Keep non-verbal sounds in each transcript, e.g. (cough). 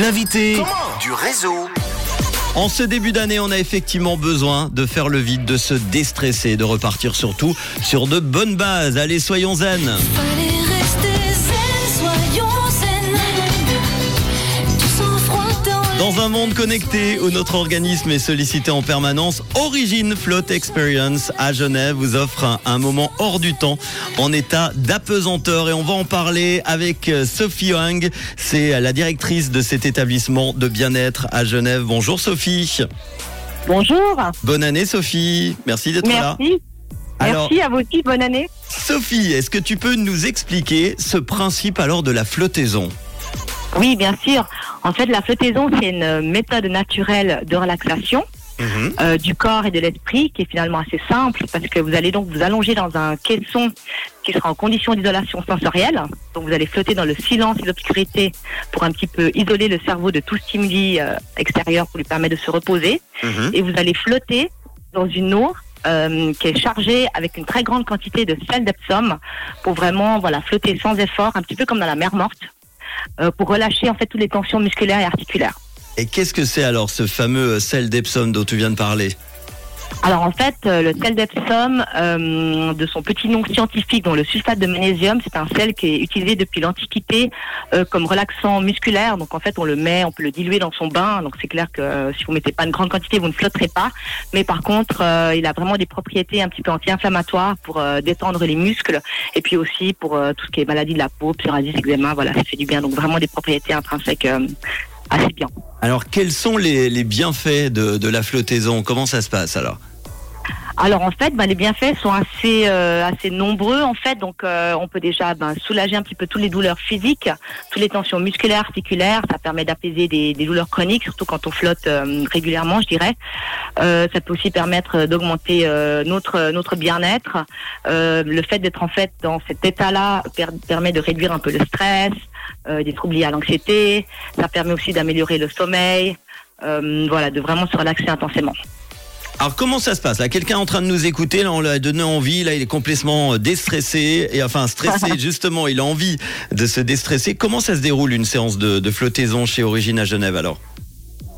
L'invité du réseau. En ce début d'année, on a effectivement besoin de faire le vide, de se déstresser, de repartir surtout sur de bonnes bases. Allez, soyons zen. Dans un monde connecté où notre organisme est sollicité en permanence, Origin Float Experience à Genève vous offre un, un moment hors du temps en état d'apesanteur et on va en parler avec euh, Sophie Hoang. C'est la directrice de cet établissement de bien-être à Genève. Bonjour Sophie. Bonjour, Bonne année Sophie. Merci d'être là. merci. Alors Merci à vous aussi, bonne année. Sophie, est-ce que tu peux nous expliquer ce principe alors de la flottaison? Oui, bien sûr. En fait, la flottaison, c'est une méthode naturelle de relaxation Mhm. euh, du corps et de l'esprit qui est finalement assez simple parce que vous allez donc vous allonger dans un caisson qui sera en condition d'isolation sensorielle. Donc vous allez flotter dans le silence et l'obscurité pour un petit peu isoler le cerveau de tout stimuli euh, extérieur pour lui permettre de se reposer. Mhm. et vous allez flotter dans une eau euh, qui est chargée avec une très grande quantité de sel d'Epsom pour vraiment voilà flotter sans effort, un petit peu comme dans la mer morte, euh, pour relâcher en fait toutes les tensions musculaires et articulaires. Et qu'est-ce que c'est alors ce fameux sel d'Epsom dont tu viens de parler? Alors en fait, euh, le sel d'Epsom, euh, de son petit nom scientifique, dont le sulfate de magnésium, c'est un sel qui est utilisé depuis l'Antiquité euh, comme relaxant musculaire. Donc en fait, on le met, on peut le diluer dans son bain. Donc c'est clair que euh, si vous mettez pas une grande quantité, vous ne flotterez pas. Mais par contre, euh, il a vraiment des propriétés un petit peu anti-inflammatoires pour détendre les muscles et puis aussi pour tout ce qui est maladie de la peau, psoriasis, eczéma. Voilà, ça fait du bien. Donc vraiment des propriétés intrinsèques assez bien. Alors quels sont les, les bienfaits de, de la flottaison? Comment ça se passe alors? Alors en fait, ben, les bienfaits sont assez euh, assez nombreux en fait. Donc euh, on peut déjà ben, soulager un petit peu toutes les douleurs physiques, toutes les tensions musculaires, articulaires. Ça permet d'apaiser des, des douleurs chroniques, surtout quand on flotte euh, régulièrement, je dirais. Euh, ça peut aussi permettre d'augmenter euh, notre notre bien-être. Euh, le fait d'être en fait dans cet état-là per- permet de réduire un peu le stress, euh, des troubles liés à l'anxiété. Ça permet aussi d'améliorer le sommeil. Euh, voilà, de vraiment se relaxer intensément. Alors comment ça se passe Là, quelqu'un est en train de nous écouter, là, on lui a donné envie, là, il est complètement euh, déstressé, et enfin stressé (laughs) justement, il a envie de se déstresser. Comment ça se déroule une séance de, de flottaison chez Origine à Genève alors?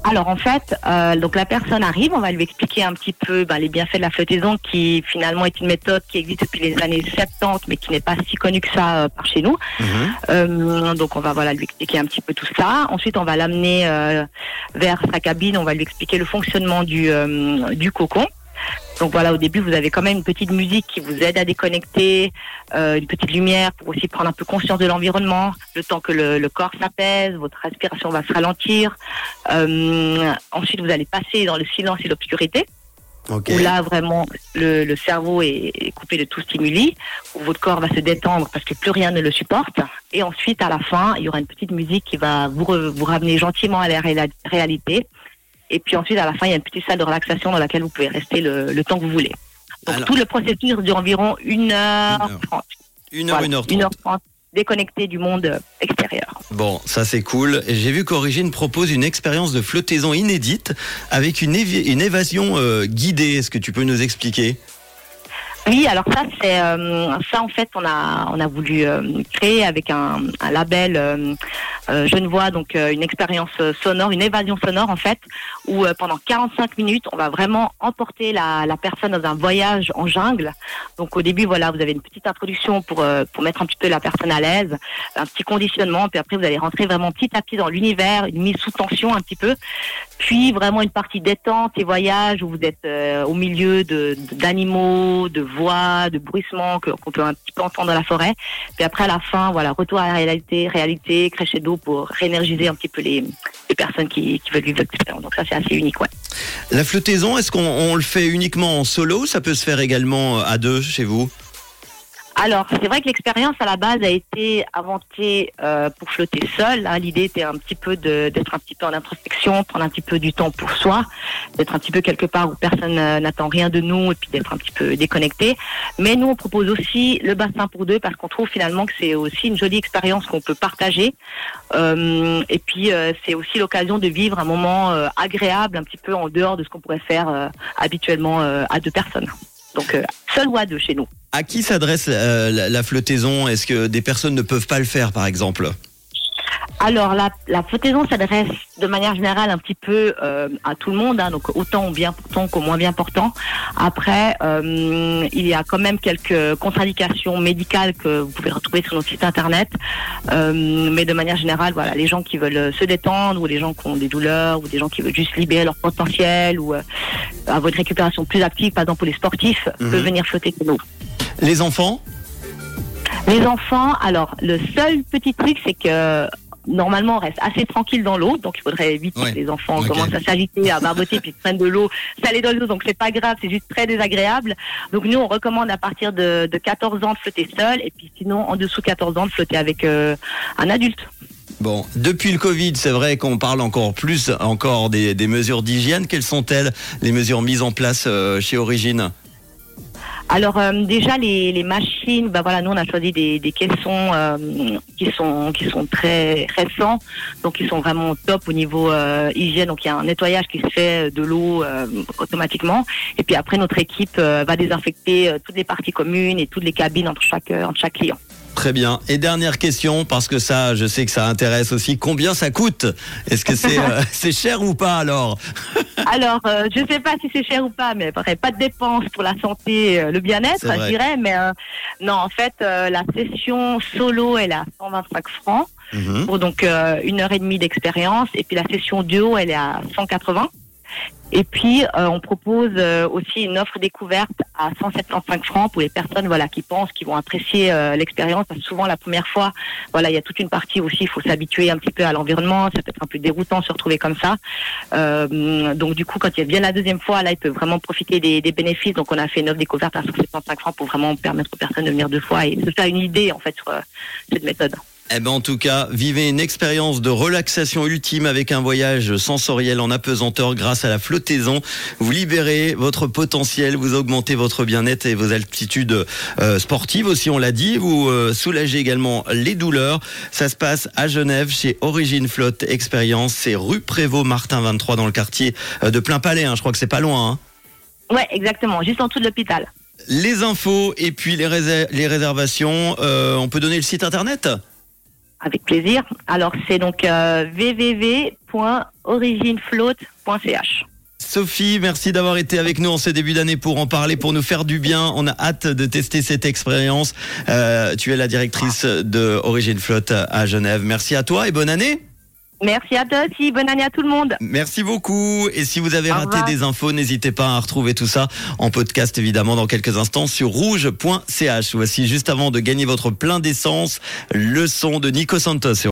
Alors en fait, euh, donc la personne arrive, on va lui expliquer un petit peu ben, les bienfaits de la flottaison, qui finalement est une méthode qui existe depuis les années 70, mais qui n'est pas si connue que ça euh, par chez nous. Euh, donc on va voilà lui expliquer un petit peu tout ça. Ensuite, on va l'amener euh, vers sa cabine, on va lui expliquer le fonctionnement du euh, du cocon. Donc voilà, au début, vous avez quand même une petite musique qui vous aide à déconnecter, euh, une petite lumière pour aussi prendre un peu conscience de l'environnement, le temps que le, le corps s'apaise, votre respiration va se ralentir. Euh, ensuite, vous allez passer dans le silence et l'obscurité, où là, vraiment, le, le cerveau est, est coupé de tout stimuli, où votre corps va se détendre parce que plus rien ne le supporte. Et ensuite, à la fin, il y aura une petite musique qui va vous, re- vous ramener gentiment à la réalité. Et puis ensuite, à la fin, il y a une petite salle de relaxation dans laquelle vous pouvez rester le, le temps que vous voulez. Donc Alors- tout le processus dure environ 1 heure Une heure. 30 Une heure, Voilà, une heure une trente. heure 30 déconnecté du monde extérieur. Bon, ça c'est cool. J'ai vu qu'Origine propose une expérience de flottaison inédite avec une, une évasion euh, guidée. Est-ce que tu peux nous expliquer? Oui, alors ça c'est euh, ça en fait on a on a voulu euh, créer avec un, un label Genevois donc euh, une expérience euh, sonore, une évasion sonore en fait où euh, pendant 45 minutes on va vraiment emporter la, personne dans un voyage en jungle. Donc au début voilà vous avez une petite introduction pour euh, pour mettre un petit peu la personne à l'aise, un petit conditionnement puis après vous allez rentrer vraiment petit à petit dans l'univers, une mise sous tension un petit peu, puis vraiment une partie détente et voyage où vous êtes euh, au milieu de d'animaux, de voix, de bruissements qu'on peut un petit peu entendre dans la forêt. Puis après à la fin, voilà, retour à la réalité, réalité, crescendo pour réénergiser un petit peu les, les personnes qui, veulent vivre l'expérience. Donc ça c'est assez unique. La flottaison, est-ce qu'on on le fait uniquement en solo ou ça peut se faire également euh, à deux chez vous? Alors, c'est vrai que l'expérience à la base a été inventée euh, pour flotter seul. hein. L'idée était un petit peu d'être un petit peu en introspection, prendre un petit peu du temps pour soi, d'être un petit peu quelque part où personne euh, n'attend rien de nous et puis d'être un petit peu déconnecté. Mais nous, on propose aussi le bassin pour deux parce qu'on trouve finalement que c'est aussi une jolie expérience qu'on peut partager. Euh, et puis, euh, c'est aussi l'occasion de vivre un moment euh, agréable, un petit peu en dehors de ce qu'on pourrait faire euh, habituellement à deux personnes. Donc, euh, seul ou à chez nous. À qui s'adresse euh, la flottaison? Est-ce que des personnes ne peuvent pas le faire par exemple? Alors la, la flottaison s'adresse de manière générale un petit peu euh, à tout le monde, hein, donc autant au bien portant qu'au moins bien portant. Après, euh, il y a quand même quelques contre-indications médicales que vous pouvez retrouver sur notre site internet, Euh, mais de manière générale, voilà, les gens qui veulent se détendre ou les gens qui ont des douleurs ou des gens qui veulent juste libérer leur potentiel ou euh, avoir une récupération plus active, par exemple pour les sportifs, Mhm. peuvent venir flotter avec nous. Les enfants? Les enfants, alors le seul petit truc, c'est que normalement on reste assez tranquille dans l'eau, donc il faudrait éviter Ouais. que les enfants commencent à s'agiter, à barboter, puis prennent de l'eau salée dans l'eau, donc c'est pas grave, c'est juste très désagréable. Donc nous on recommande à partir de, de 14 ans de flotter seul, et puis sinon en dessous de 14 ans de flotter avec euh, un adulte. Bon, depuis le Covid, c'est vrai qu'on parle encore plus encore des, des mesures d'hygiène. Quelles sont-elles, les mesures mises en place euh, chez Origine? Alors euh, déjà les, les machines, bah voilà, nous on a choisi des, caissons euh, qui sont qui sont très récents, donc ils sont vraiment top au niveau euh, hygiène. Donc il y a un nettoyage qui se fait de l'eau automatiquement, et puis après notre équipe va désinfecter toutes les parties communes et toutes les cabines entre chaque entre chaque client. Très bien. Et dernière question, parce que ça, je sais que ça intéresse aussi. Combien ça coûte? Est-ce que c'est euh, (laughs) c'est cher ou pas alors? (laughs) Alors euh, je sais pas si c'est cher ou pas, mais pareil, pas de dépenses pour la santé, euh, le bien-être, je dirais. Mais non, en fait la session solo elle est à 125 francs. Mhm. pour donc une heure et demie d'expérience. Et puis la session duo, elle est à 180. Et puis euh, on propose euh, aussi une offre découverte à 175 francs pour les personnes voilà qui pensent qu'ils vont apprécier euh, l'expérience. Parce que souvent la première fois, voilà, il y a toute une partie aussi, il faut s'habituer un petit peu à l'environnement. Ça peut être un peu déroutant de se retrouver comme ça. Euh, donc du coup, quand il vient la deuxième fois, là, ils peuvent vraiment profiter des, des bénéfices. Donc on a fait une offre découverte à 175 francs pour vraiment permettre aux personnes de venir deux fois et se faire une idée en fait sur euh, cette méthode. Eh ben en tout cas, vivez une expérience de relaxation ultime avec un voyage sensoriel en apesanteur grâce à la flottaison. Vous libérez votre potentiel, vous augmentez votre bien-être et vos altitudes euh, sportives aussi, on l'a dit. Vous euh, soulagez également les douleurs. Ça se passe à Genève chez Origine Flotte Expérience. C'est rue Prévost Martin 23 dans le quartier euh, de Plein Palais. hein. Je crois que c'est pas loin. hein. Ouais, exactement, juste en dessous de l'hôpital. Les infos et puis les, les réservations. euh, on peut donner le site internet? Avec plaisir. Alors, c'est donc euh, www.originefloat.ch. Sophie, merci d'avoir été avec nous en ce début d'année pour en parler, pour nous faire du bien. On a hâte de tester cette expérience. Euh, tu es la directrice de Origine Flotte à Genève. Merci à toi et bonne année. Merci à toi aussi. Bonne année à tout le monde. Merci beaucoup. Et si vous avez Au raté revoir. des infos, n'hésitez pas à retrouver tout ça en podcast évidemment dans quelques instants sur rouge.ch. Voici juste avant de gagner votre plein d'essence, le son de Nico Santos.